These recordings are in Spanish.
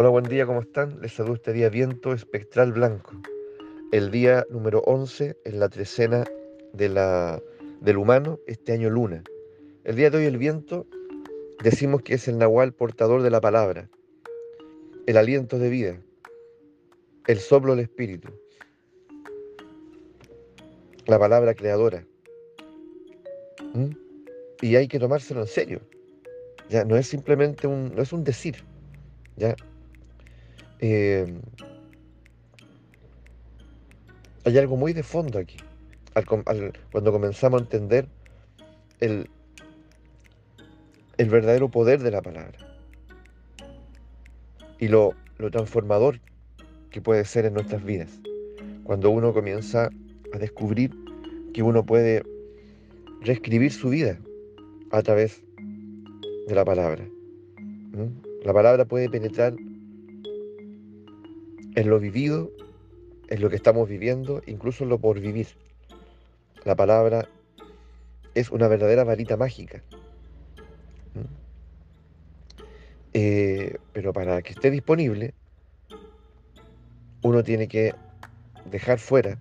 Hola, buen día, ¿cómo están? Les saludo este día viento espectral blanco. El día número 11 en la trecena de la, del humano, este año luna. El día de hoy el viento decimos que es el nahual portador de la palabra, el aliento de vida, el soplo del espíritu, la palabra creadora. ¿Mm? Y hay que tomárselo en serio. Ya no es simplemente un, no es un decir. Ya eh, hay algo muy de fondo aquí. cuando comenzamos a entender el, el verdadero poder de la palabra y lo, lo transformador que puede ser en nuestras vidas. Cuando uno comienza a descubrir que uno puede reescribir su vida a través de la palabra. La palabra puede penetrar en lo vivido, en lo que estamos viviendo, incluso en lo por vivir. La palabra es una verdadera varita mágica. Eh, pero para que esté disponible, uno tiene que dejar fuera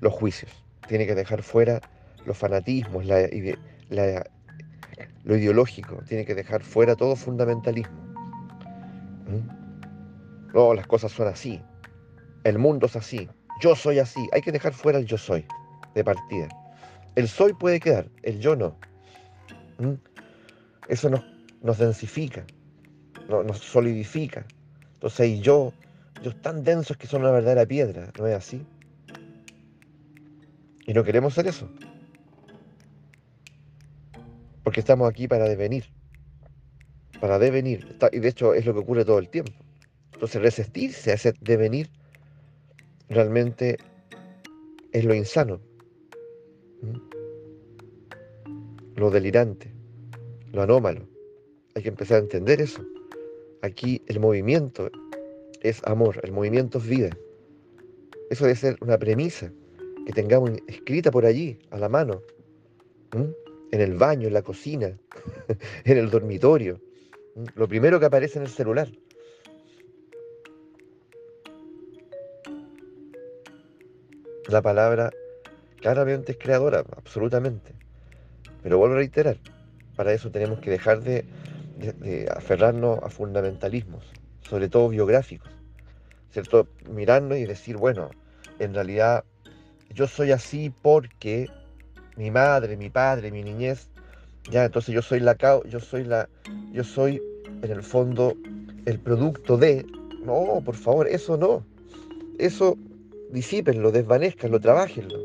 los juicios, tiene que dejar fuera los fanatismos, la, lo ideológico, tiene que dejar fuera todo fundamentalismo. No, las cosas son así. El mundo es así. Yo soy así. Hay que dejar fuera el yo soy de partida. El soy puede quedar, el yo no. ¿Mm? Eso nos, nos densifica, nos solidifica. Entonces hay yo, yo tan densos que son una verdadera piedra, ¿no es así? Y no queremos ser eso. Porque estamos aquí para devenir. Para devenir. Y de hecho es lo que ocurre todo el tiempo. Entonces resistirse a ese devenir realmente es lo insano, lo delirante, lo anómalo. Hay que empezar a entender eso. Aquí el movimiento es amor, el movimiento es vida. Eso debe ser una premisa que tengamos escrita por allí, a la mano, en el baño, en la cocina, en el dormitorio. Lo primero que aparece en el celular. La palabra claramente es creadora, absolutamente. Pero vuelvo a reiterar, para eso tenemos que dejar de, aferrarnos a fundamentalismos, sobre todo biográficos, ¿cierto? Mirarnos y decir, bueno, en realidad yo soy así porque mi madre, mi padre, mi niñez, ya, entonces yo soy la yo soy la, yo soy en el fondo el producto de, no, por favor, eso no, eso disípenlo, desvanezcanlo, trabajenlo.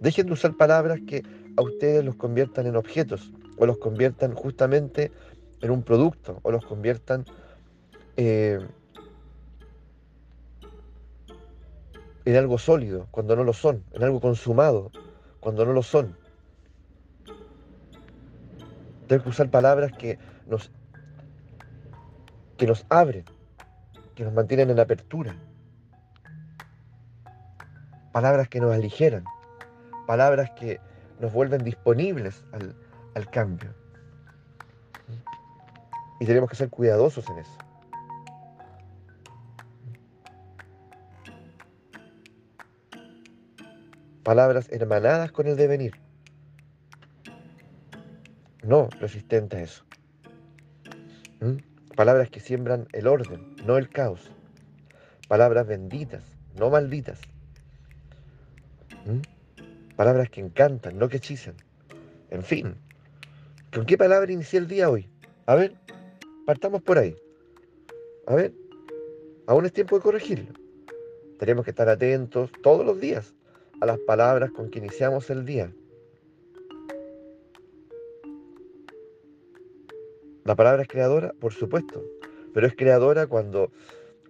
Dejen de usar palabras que a ustedes los conviertan en objetos o los conviertan justamente en un producto o los conviertan eh, en algo sólido cuando no lo son, en algo consumado cuando no lo son. Tengo que usar palabras que nos, que nos abren, que nos mantienen en apertura palabras que nos aligeran, palabras que nos vuelven disponibles al, cambio. Y tenemos que ser cuidadosos en eso. Palabras hermanadas con el devenir. No resistentes a eso. ¿Mm? Palabras que siembran el orden, no el caos. Palabras benditas, no malditas. ¿Mm? Palabras que encantan, no que hechizan. En fin, ¿con qué palabra inicié el día hoy? A ver, partamos por ahí. A ver, aún es tiempo de corregirlo. Tenemos que estar atentos todos los días a las palabras con que iniciamos el día. La palabra es creadora, por supuesto, pero es creadora cuando,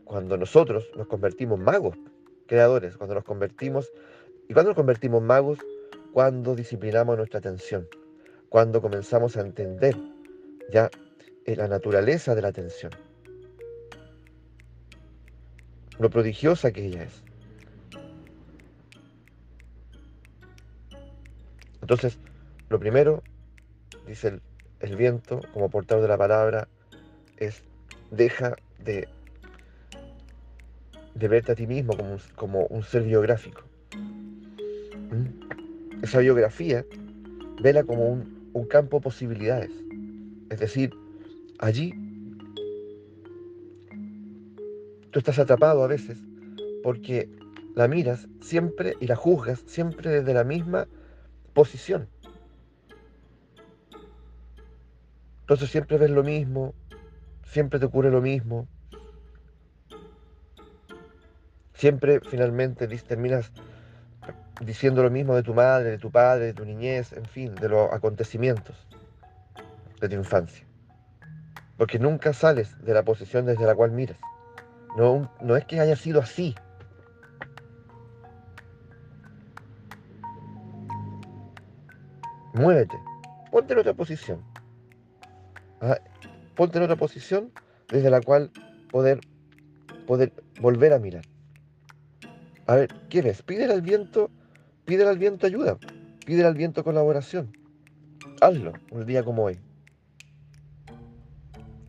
cuando nosotros nos convertimos magos, creadores, cuando nos convertimos ¿Y cuándo nos convertimos magos? Cuando disciplinamos nuestra atención, cuando comenzamos a entender ya la naturaleza de la atención, lo prodigiosa que ella es. Entonces, lo primero, dice el, viento como portador de la palabra, es deja de, de verte a ti mismo como un ser biográfico. Esa biografía vela como un, un campo de posibilidades. Es decir, allí tú estás atrapado a veces porque la miras siempre y la juzgas siempre desde la misma posición. Entonces siempre ves lo mismo, siempre te ocurre lo mismo. Siempre finalmente terminas diciendo lo mismo de tu madre, de tu padre, de tu niñez, en fin, de los acontecimientos de tu infancia. Porque nunca sales de la posición desde la cual miras. No, no es que haya sido así, Muévete. Ponte en otra posición. Ah, ponte en otra posición desde la cual poder, poder volver a mirar. A ver, ¿qué ves? Pídele al viento, pídele al viento ayuda. Pídele al viento colaboración. Hazlo un día como hoy.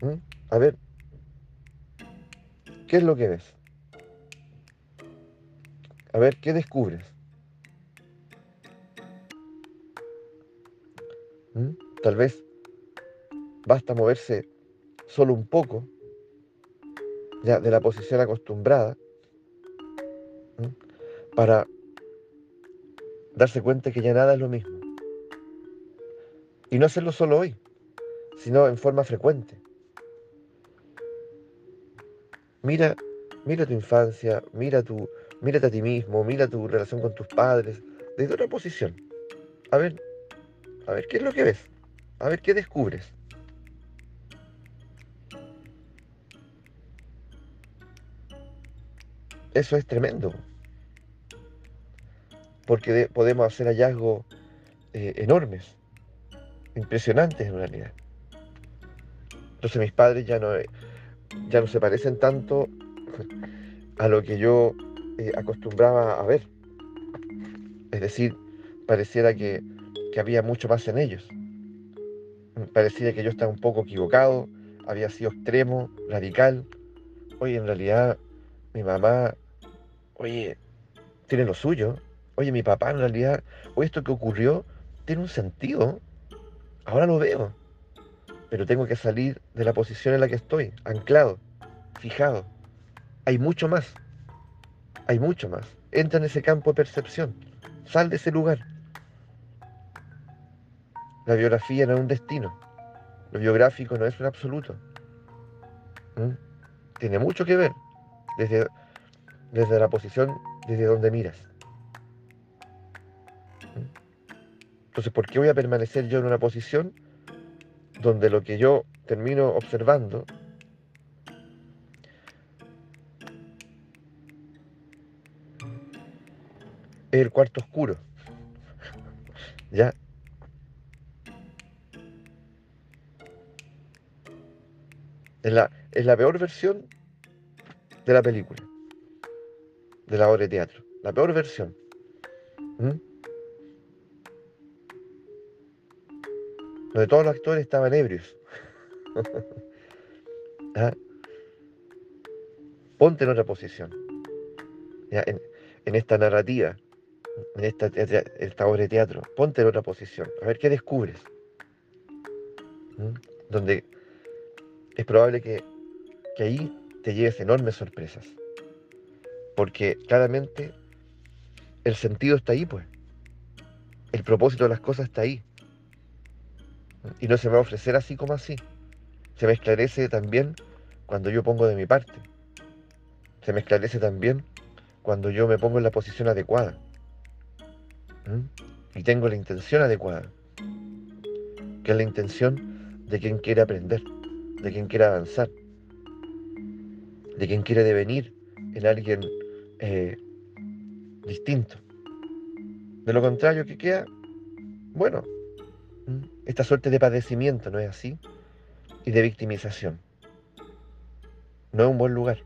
¿Mm? A ver, ¿qué es lo que ves? A ver, ¿qué descubres? ¿Mm? Tal vez basta moverse solo un poco ya de la posición acostumbrada para darse cuenta que ya nada es lo mismo. Y no hacerlo solo hoy, sino en forma frecuente. Mira, mira tu infancia, mira tu, mírate a ti mismo, mira tu relación con tus padres, desde otra posición. A ver, a ver qué es lo que ves. A ver qué descubres. Eso es tremendo. Porque podemos hacer hallazgos eh, enormes, impresionantes en realidad. Entonces mis padres ya no, ya no se parecen tanto a lo que yo eh, acostumbraba a ver. Es decir, pareciera que que había mucho más en ellos. Parecía que yo estaba un poco equivocado, había sido extremo, radical. Oye, en realidad, mi mamá, oye, tiene lo suyo. Oye, mi papá, en realidad, oye, esto que ocurrió tiene un sentido. Ahora lo veo. Pero tengo que salir de la posición en la que estoy, anclado, fijado. Hay mucho más. Hay mucho más. Entra en ese campo de percepción. Sal de ese lugar. La biografía no es un destino. Lo biográfico no es un absoluto. ¿Mm? Tiene mucho que ver desde, desde la posición desde donde miras. Entonces, ¿por qué voy a permanecer yo en una posición donde lo que yo termino observando es el cuarto oscuro? ¿Ya? Es la, es la peor versión de la película, de la obra de teatro. La peor versión. Donde todos los actores estaban ebrios. ¿Ah? Ponte en otra posición. En, esta narrativa, en esta, esta, obra de teatro, ponte en otra posición. A ver qué descubres. ¿Mm? Donde es probable que, ahí te lleves enormes sorpresas. Porque claramente el sentido está ahí, pues. El propósito de las cosas está ahí. Y no se me va a ofrecer así como así. Se me esclarece también cuando yo pongo de mi parte. Se me esclarece también cuando yo me pongo en la posición adecuada. ¿Mm? Y tengo la intención adecuada. Que es la intención de quien quiere aprender de quien quiere avanzar, de quien quiere devenir en alguien eh, distinto. De lo contrario, ¿qué queda? Bueno, esta suerte de padecimiento, ¿no es así? Y de victimización. No es un buen lugar.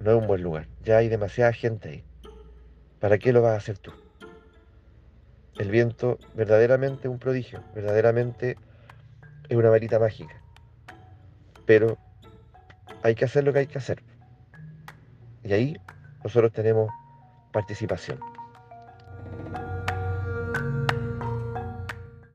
No es un buen lugar. Ya hay demasiada gente ahí. ¿Para qué lo vas a hacer tú? El viento verdaderamente es un prodigio, verdaderamente es una varita mágica pero hay que hacer lo que hay que hacer. Y ahí nosotros tenemos participación.